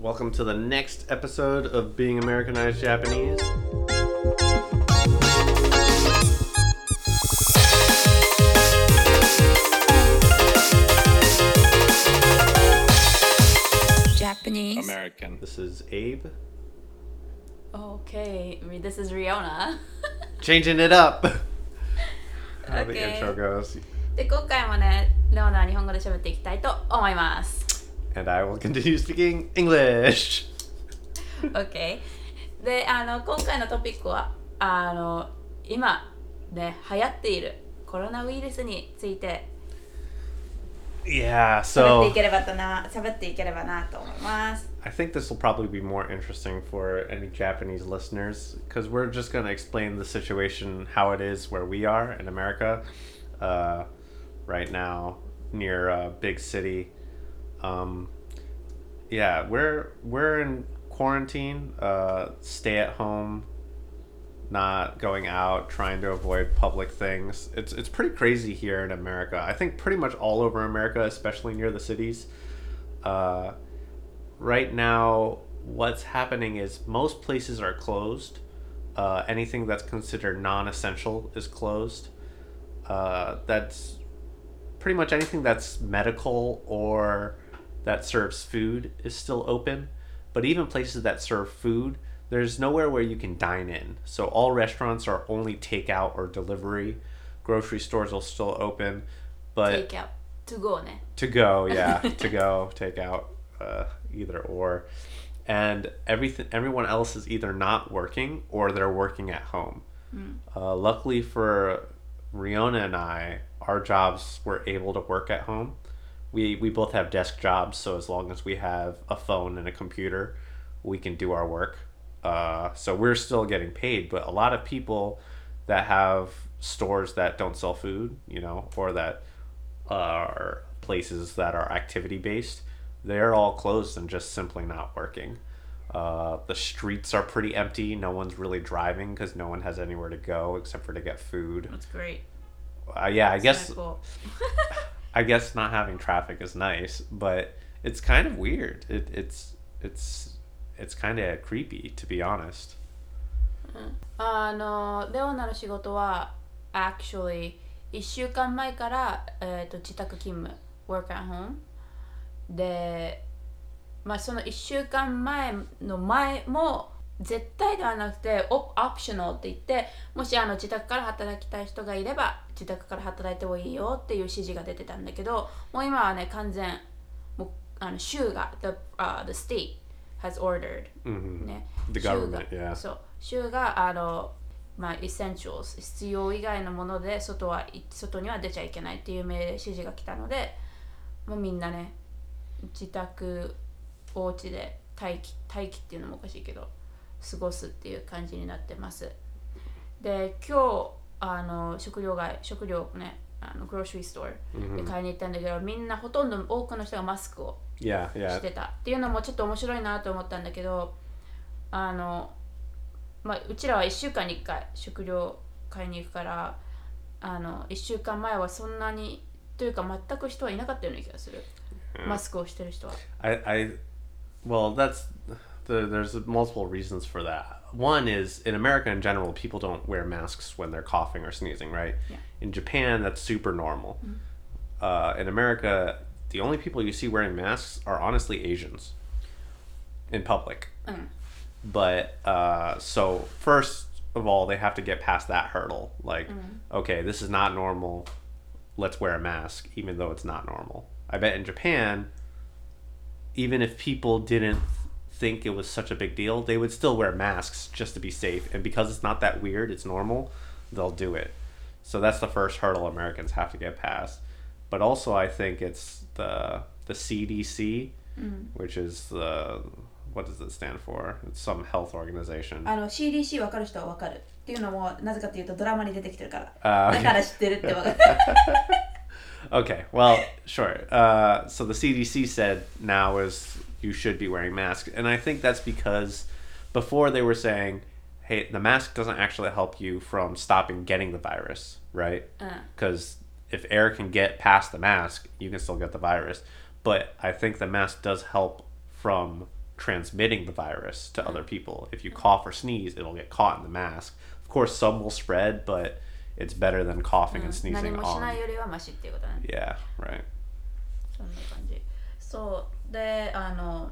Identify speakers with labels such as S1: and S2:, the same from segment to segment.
S1: Welcome to the next episode of Being Americanized Japanese.
S2: Japanese.
S3: American.
S1: This is Abe.
S2: Okay, this is Riona.
S1: Changing it up. How the
S2: Okay.
S1: intro goes.
S2: で、今回もね、レオナは日本語で喋っていきたいと思います。
S1: And I will continue speaking English.
S2: OK。で、あの、今回のトピックは、あの、今、ね、流行っているコロナウイルスについて
S1: Yeah,
S2: 喋って
S1: so
S2: いければとな、喋っていければなと思います。
S1: I think this will probably be more interesting for any Japanese listeners because we're just going to explain the situation how it is where we are in America uh, right now near a big city. um, yeah, we're we're in quarantine, uh, stay at home, not going out, trying to avoid public things. It's it's pretty crazy here in America. I think pretty much all over America, especially near the cities. Uh, right now, what's happening is most places are closed. Uh, anything that's considered non-essential is closed. Uh, that's pretty much anything that's medical or that serves food is still open. But even places that serve food, there's nowhere where you can dine in. So all restaurants are only takeout or delivery. Grocery stores will still open, but
S2: Take out, to go ね。
S1: to go yeah to go take out uh, either or and everything everyone else is either not working or they're working at home uh, luckily for riona and i our jobs were able to work at home we we both have desk jobs so as long as we have a phone and a computer we can do our work uh, so we're still getting paid but a lot of people that have stores that don't sell food you know or that are places that are activity based, they're all closed and just simply not working. Uh, the streets are pretty empty. No one's really driving because no one has anywhere to go except for to get food.
S2: That's great.
S1: Uh, yeah, I guess
S2: 最高
S1: I guess not having traffic is nice, but it's kind of weird. It, it's it's it's kind of creepy to be honest.
S2: あのレオナの仕事は actually 1週間前から、えー、と自宅勤務 work at home でまあその1週間前の前も 絶対ではなくてオオプショナルって言ってもしあの自宅から働きたい人がいれば自宅から働いてもいいよっていう指示が出てたんだけどもう今はね完全もうあの州が the,、uh, the state has ordered.
S1: Hmm
S2: ね、
S1: The
S2: 州が。
S1: government, yeah.
S2: そう。州があの、まあ、essentials 必要以外のもので外はい外には出ちゃいけないっていう命令指示が来たのでもうみんなね自宅お家で待機待機っていうのもおかしいけど過ごすっていう感じになってます。で今日あの食料街食料ねあのグローシーストアで買いに行ったんだけど、みんなほとんど多くの人がマスクをし.てた。っていうのもちょっと面白いなと思ったんだけどあの、まあ、うちらは1週間に1回食料買いに行くからあの1週間前はそんなにというか全く人はいなかったような気がする、マスクをしてる人は。
S1: I, I well that's the, there's multiple reasons for that. One is in america in general people don't wear masks when they're coughing or sneezing right?
S2: Yeah.
S1: in japan that's super normal. Uh, in america the only people you see wearing masks are honestly asians in public.
S2: Mm.
S1: but uh, so first of all they have to get past that hurdle. Like okay this is not normal. Let's wear a mask even though it's not normal. I bet in japan even if people didn't think it was such a big deal they would still wear masks just to be safe and because it's not that weird it's normal they'll do it so that's the first hurdle americans have to get past but also i think it's the the cdc which is the what does it stand for it's some health organization
S2: あの CDC 分かる人は分かるっていうのもなぜかというとドラマに出てきてるから
S1: あー
S2: だから知ってるって分かる
S1: Okay, well, sure. Uh, so the CDC said now is you should be wearing masks, and I think that's because before they were saying, "Hey, the mask doesn't actually help you from stopping getting the virus, right? Because if air can get past the mask, you can still get the virus. But I think the mask does help from transmitting the virus to other people. If you cough or sneeze, it'll get caught in the mask. Of course, some will spread, but it's better than coughing and
S2: 何
S1: sneezing on. Yeah, right.
S2: そんな感じ。そう。であの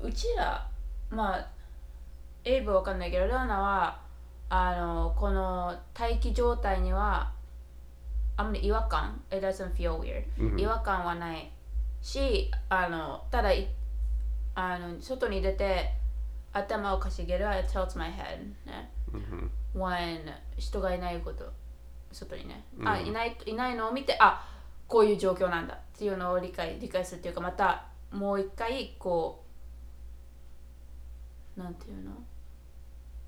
S2: うちらまあエイブわかんないけどレオナはあのこの待機状態にはあんまり違和感？It doesn't feel weird、
S1: Mhm.
S2: 違和感はないしあのただいあの外に出て頭をかしげる It tilts my head ね。
S1: Hmm
S2: when 人がいないこと。外にね、あ
S1: うん。
S2: いないいないのを見てあこういう状況なんだっていうのを理解理解するっていうかまたもう一回こうなんていうの？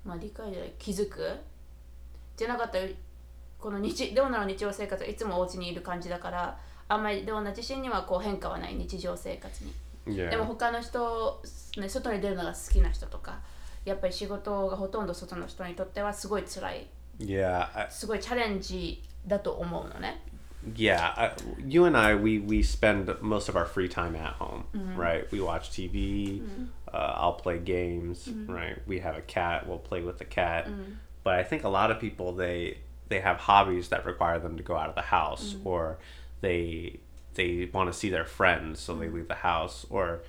S2: まあ理解じゃない気づく？じゃなかったらこの日レオナの日常生活？はいつもお家にいる感じだからあんまりレオナ自身にはこう変化はない日常生活に.でも他の人、ね、外に出るのが好きな人とかやっぱり仕事がほとんど外の人にとってはすごい辛い
S1: Yeah, I,
S2: すごいチャレンジだと思うのね
S1: yeah. I, you and I, we we spend most of our free time at home, right? We watch TV. Uh, I'll play games, right? We have a cat. We'll play with the cat. But I think a lot of people they they have hobbies that require them to go out of the house, or they they want to see their friends, so they leave the house, or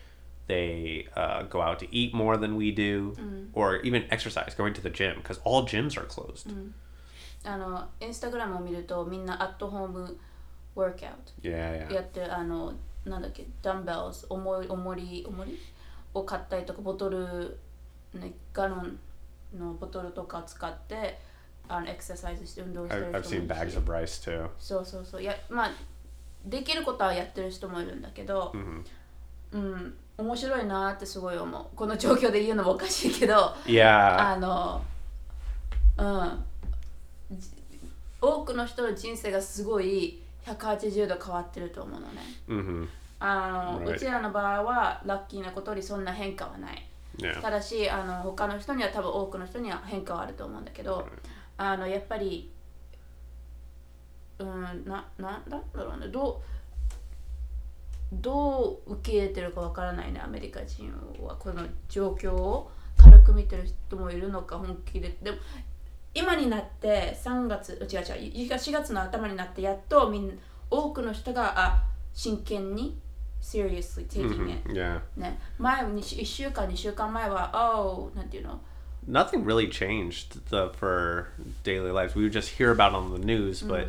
S1: they uh, go out to eat more than we do, or even exercise, going to the gym, because all gyms are closed.
S2: あのインスタグラムを見るとみんなアットホームワークアウ
S1: Yeah,
S2: ト
S1: yeah.
S2: やってるあのなんだっけダンベルズ重い重り重り？を買ったりとかボトル、ね、ガロンのボトルとか使ってあのエクササイズして運動してる
S1: I've,
S2: 人
S1: I've
S2: もい
S1: seen
S2: るし
S1: bags of rice too.
S2: そうそうそうやまあできることはやってる人もいるんだけど、
S1: Mhm.
S2: うん面白いなってすごい思う。この状況で言うのもおかしいけど
S1: Yeah,
S2: あのうん。じ多くの人の人生がすごい180度変わってると思うのね。
S1: hmm
S2: あの、
S1: Right.
S2: うちらの場合はラッキーなことにそんな変化はない。
S1: Yeah,
S2: ただしあの他の人には多分多くの人には変化はあると思うんだけどあのやっぱりうんなななんだろうね。どうどう受け入れてるかわからないねアメリカ人はこの状況を軽く見てる人もいるのか本気ででも今になって3月違う違う4月の頭になってやっとみん多くの人があ真剣に seriously taking it、
S1: hmm yeah.
S2: ね、前に1週間2週間前は oh なんていうの
S1: Nothing really changed the for daily lives. We would just hear about it on the news, but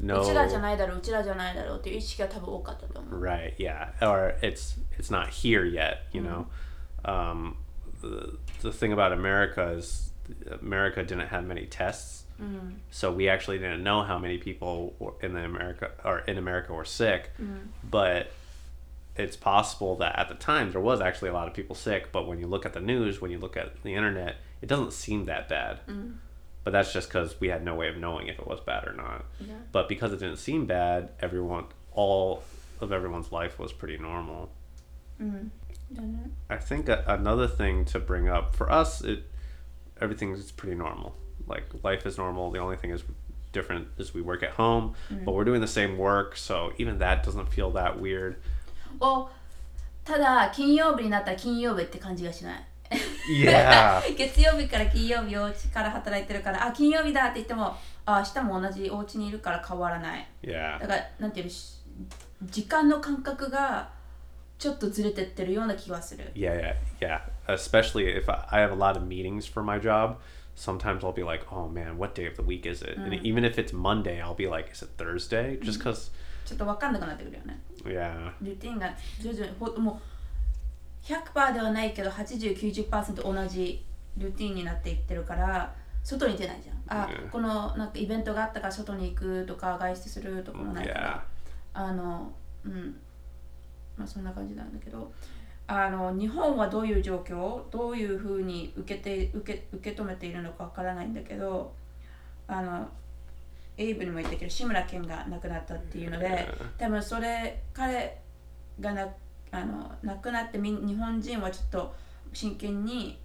S2: うちらじゃ
S1: no.
S2: ないだろううちらじゃないだろうっていう意識が多分多かったと思う
S1: Right? Yeah, or it's it's not here yet. You know, um, the the thing about America is America didn't have many tests, so we actually didn't know how many people were in the America or in America were sick, but it's possible that at the time there was actually a lot of people sick but when you look at the news when you look at the internet it doesn't seem that bad but that's just because we had no way of knowing if it was bad or not
S2: Yeah.
S1: but because it didn't seem bad everyone all of everyone's life was pretty normal
S2: だね
S1: i think a, another thing to bring up for us it everything's pretty normal like life is normal the only thing is different is we work at home but we're doing the same work so even that doesn't feel that weird
S2: おただ金曜日になったら金曜日って感じがしない
S1: Yeah
S2: 月曜日から金曜日お家から働いてるからあ金曜日だって言ってもあ明日も同じお家にいるから変わらない
S1: yeah
S2: だからなんていうのし時間の感覚がちょっとずれてってるような気がする
S1: Yeah, yeah, yeah. Especially if I, I have a lot of meetings for my job. Sometimes I'll be like, "Oh man, what day of the week is it?" And even if it's Monday, I'll be like, "Is it Thursday?" Just because,
S2: ちょっと分かんなくなってくるよね
S1: yeah,
S2: ルーティンが徐々にほもう100%ではないけど8090%同じルーティンになっていってるから外に出ないじゃん。あ、
S1: うん。
S2: このなんかイベントがあったから外に行くとか外出するとかもないから。
S1: yeah,
S2: あのうん。まあそんな感じなんだけど。あの日本はどういう状況どういうふうに受けて受け受け止めているのかわからないんだけどあのエイブにも言ったけど志村けんが亡くなったっていうので多分それ彼がなあの亡くなってみん日本人はちょっと真剣に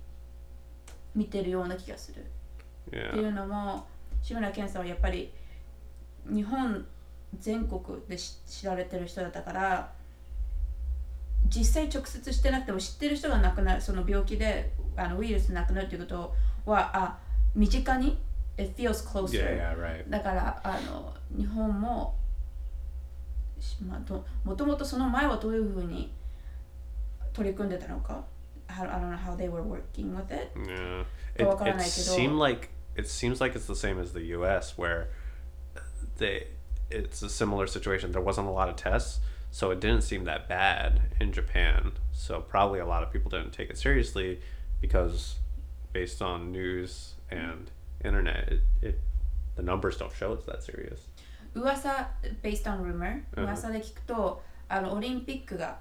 S2: 見てるような気がする。ってい
S1: yeah,
S2: うのも志村けんさんはやっぱり日本全国でし知られてる人だったから実際直接してなくても知ってる人が亡くなるその病気であのウイルスで亡くなるということはあ身近に？It feels closer、
S1: Yeah, yeah, right.
S2: だからあの日本もしまあ、どもともとその前はどういうふうに取り組んでたのか I I don't know how they were working with it
S1: Yeah. It,
S2: わから
S1: it
S2: ないけど。
S1: seemed like it seems like it's the same as the U.S. where they it's a similar situation. There wasn't a lot of tests, so it didn't seem that bad in Japan. So probably a lot of people didn't take it seriously because based on news and internet, it, it the numbers don't show it's that serious.
S2: 噂 based on rumor
S1: うん
S2: 噂で聞くと、あのオリンピックが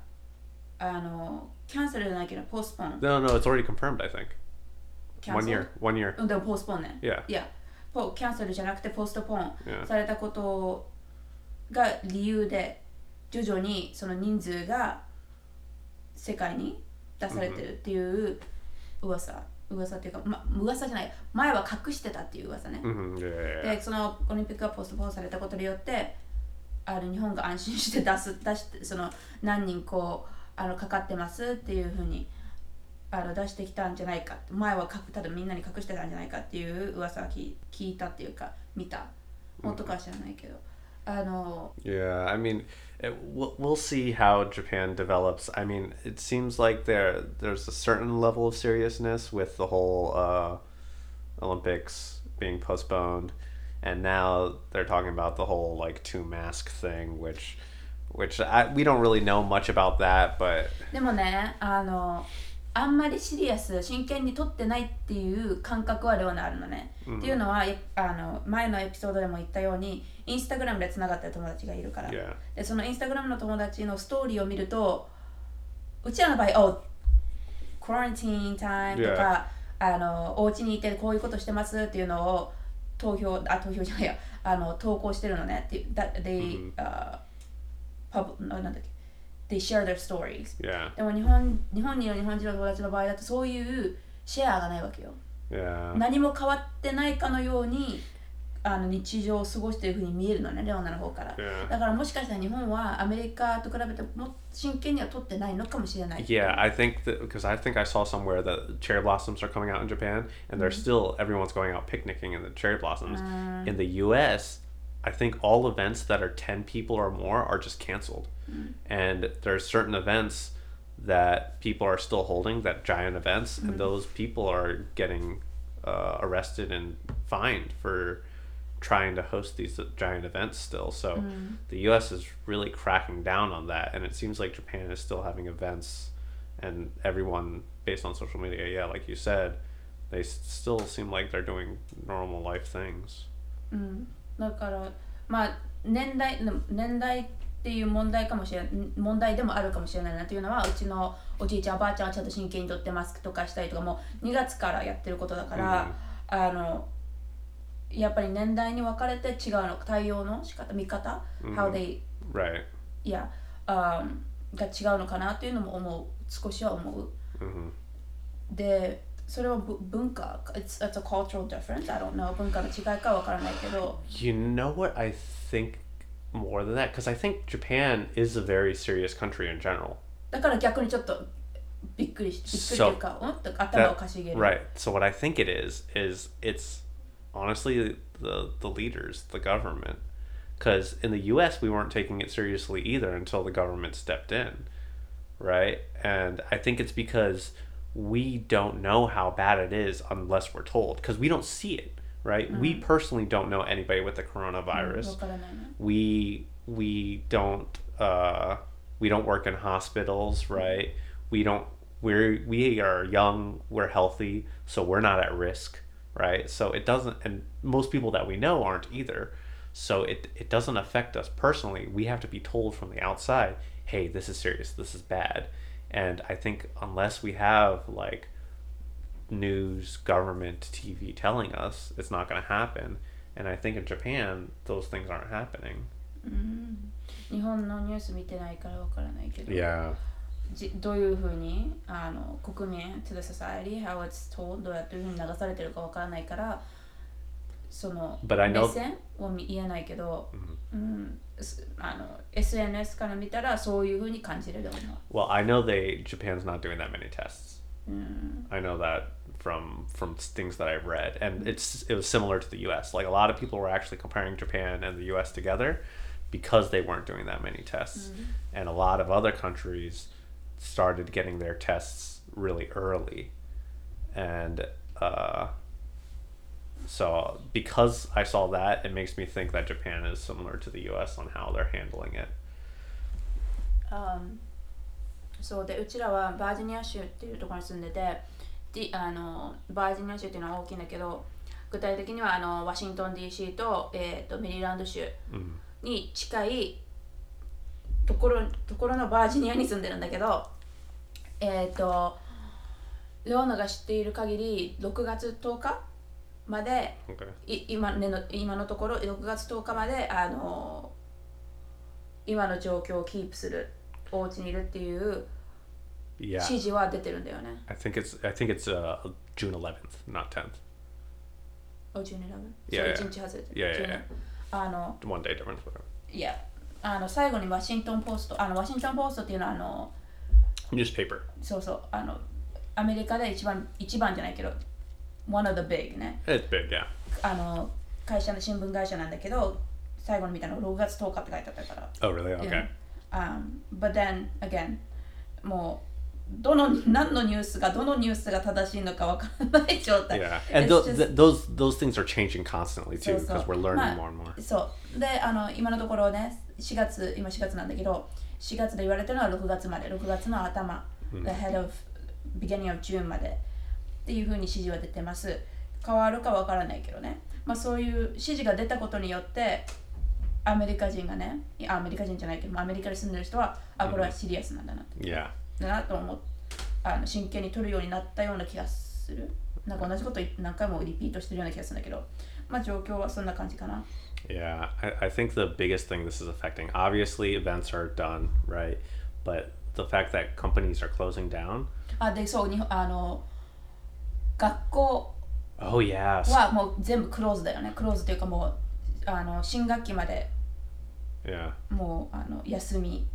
S2: あのキャンセルじゃないけどポスポン
S1: No, no, it's already confirmed. I think one year, one year.
S2: うんでもポスポンね
S1: Yeah.
S2: いやポキャンセルじゃなくてポストポン
S1: Yeah.
S2: されたことが理由で徐々にその人数が世界に出されてるっていう噂、噂っていうか、ま、噂じゃない前は隠してたっていう噂ね、
S1: hmm Yeah, yeah, yeah.
S2: でそのオリンピックがポストポンされたことによってあの日本が安心して出す出してその何人こうあのかかってますっていうふうにあの出してきたんじゃないか前はかただみんなに隠してたんじゃないかっていう噂を聞い聞いたっていうか見た本当かは知らないけど、あの
S1: Yeah, I mean, it, we'll, we'll see how Japan develops. I mean, it seems like there there's a certain level of seriousness with the whole uh, Olympics being postponed, and now they're talking about the whole like two mask thing, which which I, we don't really know much about that, but
S2: でもねあのあんまりシリアス真剣に取ってないっていう感覚はレオナあるのね、っていうのはえあの前のエピソードでも言ったようにインスタグラムでつながってる友達がいるから、
S1: yeah,
S2: でそのインスタグラムの友達のストーリーを見るとうちらの場合「お quarantine time」とか、あのお家にいてこういうことしてますっていうのを投票あ投票じゃないや。あの投稿してるのね。っていうだ they、uh, pub ななんだっけ they share their stories
S1: yeah,
S2: でも日本日本にいる日本人の友達の場合だとそういうシェアがないわけよ
S1: yeah,
S2: 何も変わってないかのようにあの日常を過ごしているふうに見えるのねレオナの方から、
S1: Yeah.
S2: だからもしかしたら日本はアメリカと比べても真剣には取ってないのかもしれない
S1: yeah. I think that because I think I saw somewhere that cherry blossoms are coming out in Japan, and they're still everyone's going out picnicking in the cherry blossoms. In the U.S., I think all events that are ten people or more are just canceled, mm. and there's certain events that people are still holding, that giant events, and mm-hmm. those people are getting uh, arrested and fined for trying to host these giant events still. So mm. the U.S. is really cracking down on that, and it seems like Japan is still having events, and everyone based on social media, yeah, like you said, they still seem like they're doing normal life things. Mm.
S2: うん、だからまあ年代年代っていう問題かもしれ問題でもあるかもしれないなというのはうちのおじいちゃんおばあちゃんはちゃんと真剣にとってマスクとかしたりとかもう2月からやってることだから、あのやっぱり年代に分かれて違うの対応の仕方見方、how they
S1: Right.
S2: いや、あが違うのかなっていうのも思う。少しは思う。
S1: hmm
S2: でそれはぶ文化 it's, it's a cultural difference I don't know 文化の違いかわからないけど
S1: You know what I think more than that? Because I think Japan is a very serious country in general.
S2: だから逆にちょっとびっくりしびっくりというか、うんと頭をかしげる
S1: Right. So what I think it is is it's honestly the the leaders, the government. Because in the U.S. we weren't taking it seriously either until the government stepped in, right? And I think it's because we don't know how bad it is unless we're told because we don't see it right? Mm-hmm. we personally don't know anybody with the coronavirus.
S2: Mm-hmm.
S1: we we don't uh, we don't work in hospitals right? We don't we're we are young we're healthy so we're not at risk right? So it doesn't and most people that we know aren't either. So it it doesn't affect us personally. We have to be told from the outside hey this is serious. This is bad. and i think unless we have like news government tv telling us it's not going to happen and i think in japan those things aren't happening
S2: 日本のニュース見てないからわからないけど、
S1: yeah
S2: じどういうふうにあの国民 to the society how it's told どうやっていうふうに流されてるかわからないから その
S1: But I
S2: 目
S1: know
S2: 線を見言えないけど、うん、すあの SNS から見たらそういうふうに感じると思う。
S1: well, I know they Japan's not doing that many tests.
S2: うん、
S1: I know that from from things that I've read, and it's it was similar to the U.S. Like a lot of people were actually comparing Japan and the U.S. together because they weren't doing that many tests, and a lot of other countries started getting their tests really early, and uh, so because I saw that, it makes me think that Japan is similar to the U.S. on how they're handling it.
S2: あそうでうちらはバージニア州っていうところに住んでてであのバージニア州っていうのは大きいんだけど具体的にはあのワシントン DC と,、えー、とメリーランド州
S1: Mm.
S2: に近いところところのバージニアに住んでるんだけどえっ、とレオナが知っている限り6月10日まで.い今,、ね、の今のところ6月10日まであの今の状況をキープするお家にいるっていう
S1: Yeah.
S2: 指示は出てるんだよね。
S1: I think it's I think it's uh, June 11th, not 10th.
S2: お12
S1: Yeah,
S2: そう1日外れて
S1: yeah, yeah,
S2: 12あの
S1: One day difference, whatever.
S2: いやあの最後にワシントンポストあのワシントンポストっていうのはあの
S1: Newspaper.
S2: そうそうあのアメリカで一番一番じゃないけど one of the big ね
S1: It's big, yeah.
S2: あの会社の新聞会社なんだけど最後に見たの6月10日って書いてあったから
S1: Oh, really? Okay.
S2: Um, but then again もうどの何のニュースがどのニュースが正しいのかわからない状態
S1: Yeah, and
S2: It's
S1: tho-
S2: just-
S1: th- those those things are changing constantly too because we're learning
S2: まあ
S1: more and more.
S2: そうであの今のところね4月今4月なんだけど4月で言われてるのは6月まで6月の頭、the head of beginning of June までっていうふうに指示は出てます。変わるかわからないけどね。まあそういう指示が出たことによってアメリカ人がねアメリカ人じゃないけどまあアメリカに住んでる人はあこれはシリアスなんだなって。だなと思っあの真剣に取るようになったような気がする。なんか同じこと何回もリピートしてるような気がするんだけど。まあ状況はそんな感じかな。
S1: Yeah. I, I think the biggest thing this is affecting, obviously, events are done right, but the fact that companies are closing down?
S2: あでそうあの学校
S1: Oh yes,
S2: はもう全部クローズだよねクローズというかもうあの新学期まで
S1: yeah.
S2: もうあの休み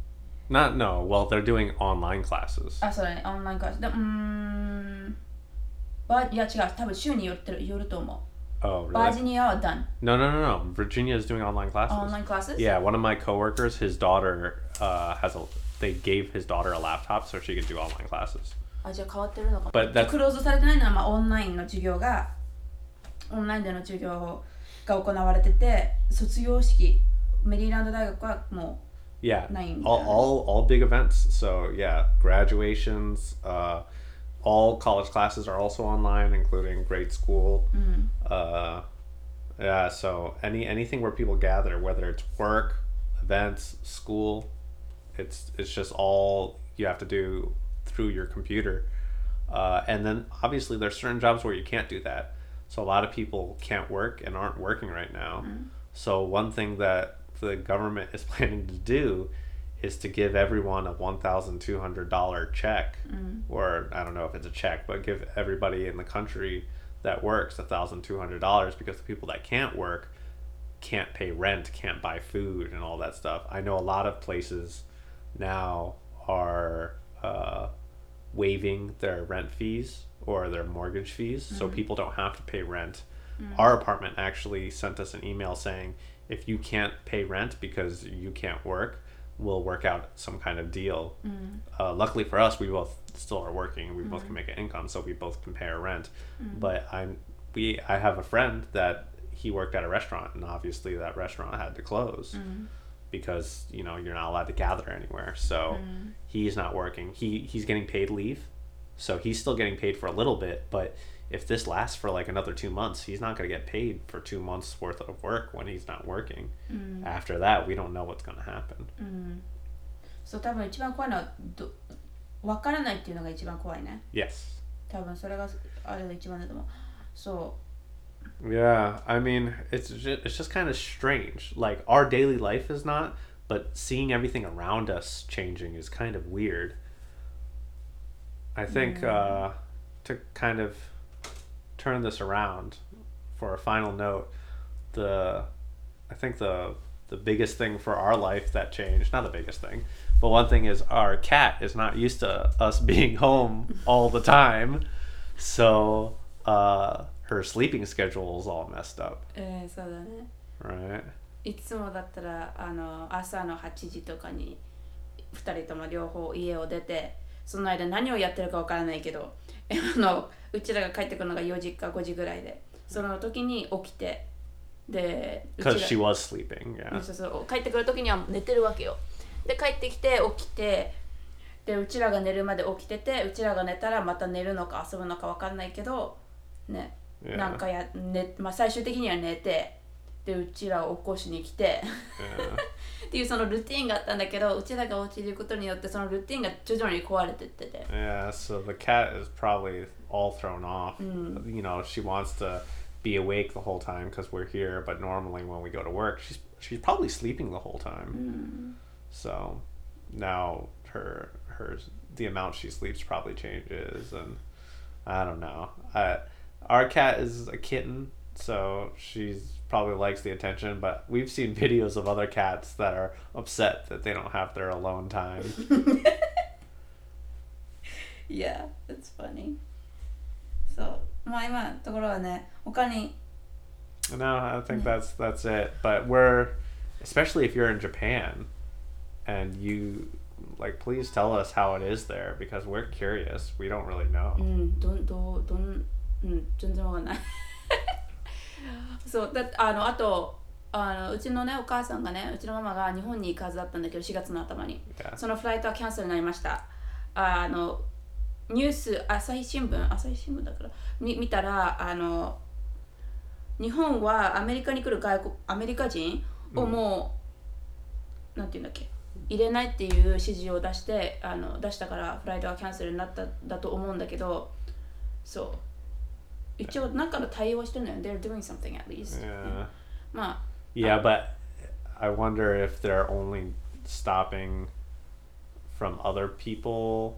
S1: Not no. Well, they're doing online classes.
S2: あそうだねオンラインクラスでうーんバいや違う多分州によってるよると思
S1: Oh
S2: うバー
S1: really?
S2: ジニアは done
S1: No, no, no, no. Virginia is doing online classes.
S2: オンラインクラス
S1: Yeah, one of my coworkers, his daughter uh, has a. They gave his daughter a laptop so she could do online classes.
S2: あじゃあ変わってるのか
S1: But that's
S2: クローズされてないのは、まあ、オンラインの授業がオンラインでの授業が行われてて卒業式メリーランド大学はも
S1: Yeah,
S2: Nine,
S1: all,
S2: yeah.
S1: all all big events. So yeah, graduations, uh, all college classes are also online, including grade school. Uh, yeah, so any anything where people gather, whether it's work, events, school, it's it's just all you have to do through your computer. Uh, and then obviously there's certain jobs where you can't do that. So a lot of people can't work and aren't working right now. So one thing that the government is planning to do is to give everyone a one thousand two hundred dollar check, or I don't know if it's a check, but give everybody in the country that works a thousand two hundred dollars because the people that can't work can't pay rent, can't buy food, and all that stuff. I know a lot of places now are uh, waiving their rent fees or their mortgage fees, so mm-hmm. people don't have to pay rent. Mm. Our apartment actually sent us an email saying if you can't pay rent because you can't work, we'll work out some kind of deal. Mm. Uh, luckily for us, we both still are working. We both can mm-hmm. make an income, so we both can pay our rent. Mm. But I'm we I have a friend that he worked at a restaurant, and obviously that restaurant had to close because you know you're not allowed to gather anywhere. So he's not working. He he's getting paid leave, so he's still getting paid for a little bit. But if this lasts for like another two months, he's not going to get paid for two months worth of work when he's not working. After that, we don't know what's going to happen.
S2: そう多分一番怖いのはど分からないっていうのが一番怖いね
S1: Yes.
S2: 多分それがあれが一番だと思うそ
S1: Yeah, I mean, it's just, it's just kind of strange. Like our daily life is not, but seeing everything around us changing is kind of weird. I think uh, to kind of turn this around for a final note, the I think the the biggest thing for our life that changed, not the biggest thing, but one thing is our cat is not used to us being home all the time. So uh her sleeping schedule is all messed up,
S2: えー、そうだね。
S1: Right?
S2: いつもだったらあの朝の8時とかに2人とも両方家を出てその間何をやってるかわからないけどえ あのうちらが帰ってくるのが4時か5時ぐらいでその時に起きてでうちら
S1: Because she was sleeping, yeah.
S2: そうそう帰ってくる時には寝てるわけよ。で帰ってきて起きてでうちらが寝るまで起きててうちらが寝たらまた寝るのか遊ぶのかわかんないけどね
S1: Yeah.
S2: なんかや、ねまあ、最終的には寝てでうちらを起こしに来て
S1: Yeah.
S2: っていうそのルーティンがあったんだけどうちらがお家にいることによってそのルーティンが徐々に壊れてってて
S1: Yeah, so the cat is probably all thrown off. You know, she wants to be awake the whole time because we're here, but normally when we go to work, she's she's probably sleeping the whole time. So now her her the amount she sleeps probably changes, and I don't know. I, our cat is a kitten, so she's probably likes the attention, but we've seen videos of other cats that are upset that they don't have their alone time.
S2: Yeah, that's funny そうまあ今のところはね他に
S1: No, I think that's that's it. But we're especially if you're in Japan and you like please tell us how it is there because we're curious. We don't really know.
S2: うんどんどうどん うん全然わかんない。そうだあのあとあのうちのねお母さんがねうちのママが日本に行くはずだったんだけど4月の頭に.そのフライトはキャンセルになりました。あのニュース朝日新聞？朝日新聞だから。に見たらあの日本はアメリカに来る外国アメリカ人をもう、なんていうんだっけ？入れないっていう指示を出してあの出したからフライトはキャンセルになっただと思うんだけどそう一応なんかの対応してるのよ They're doing something at least、
S1: Yeah.
S2: まあ
S1: Yeah, but I wonder if they're only stopping from other people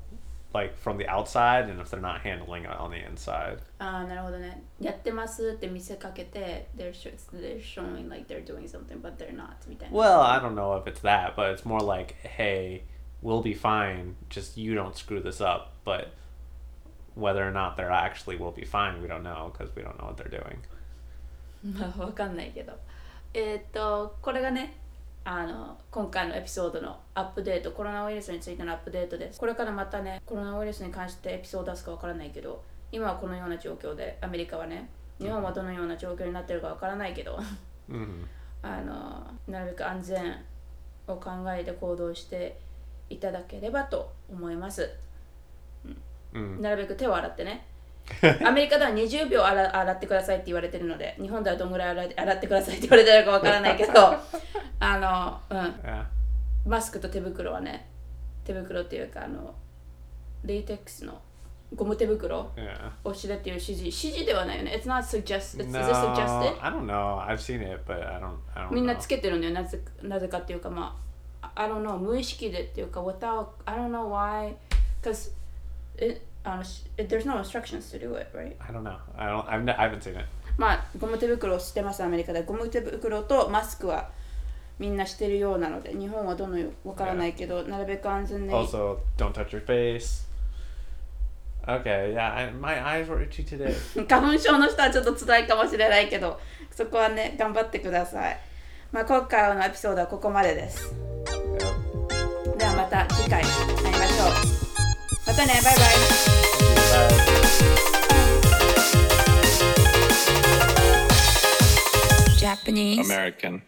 S1: like from the outside and if they're not handling it on the inside.
S2: ああなるほどねやってますって見せかけて they're, show, they're showing like they're doing something but they're not みたいな
S1: Well, I don't know if it's that, but it's more like, hey, we'll be fine, just you don't screw this up. But whether or not they're actually will be fine, we don't know because we don't know what they're doing.
S2: まあわかんないけど。えーっとこれがねあの今回のエピソードのアップデートコロナウイルスについてのアップデートです。これからまたねコロナウイルスに関してエピソード出すかわからないけど今はこのような状況でアメリカはね日本はどのような状況になってるかわからないけど
S1: hmm
S2: あのなるべく安全を考えて行動していただければと思います、
S1: Mm.
S2: なるべく手を洗ってね アメリカでは20秒洗洗ってくださいって言われてるので日本ではどんぐらい洗い洗ってくださいって言われてるかわからないけど あの、うん.マスクと手袋はね手袋っていうかあのレイテックスのゴム手袋.をしてっていう指示指示ではないよね It's not suggest It's
S1: No,
S2: suggested?
S1: I don't know. I've seen it, but I don't. I don't
S2: みんな
S1: know.
S2: つけてるんだよなぜなぜかっていうかまあ I don't know 無意識でっていうか without I don't know why because あの、there's no instructions to do it, right?
S1: I don't know. I, don't, I haven't seen it.
S2: まあ、ゴム手袋してます、アメリカで。ゴム手袋とマスクはみんなしてるようなので、日本はどのようわからないけど、Yeah. なるべく安全で。
S1: Also, don't touch your face. Okay, yeah, I, my eyes were itchy today.
S2: 花粉症の人はちょっと辛いかもしれないけど、そこはね、頑張ってください。まあ、今回のエピソードはここまでです。ではまた次回会いましょう。またねバイバイ
S1: Bye.
S2: Japanese
S3: American.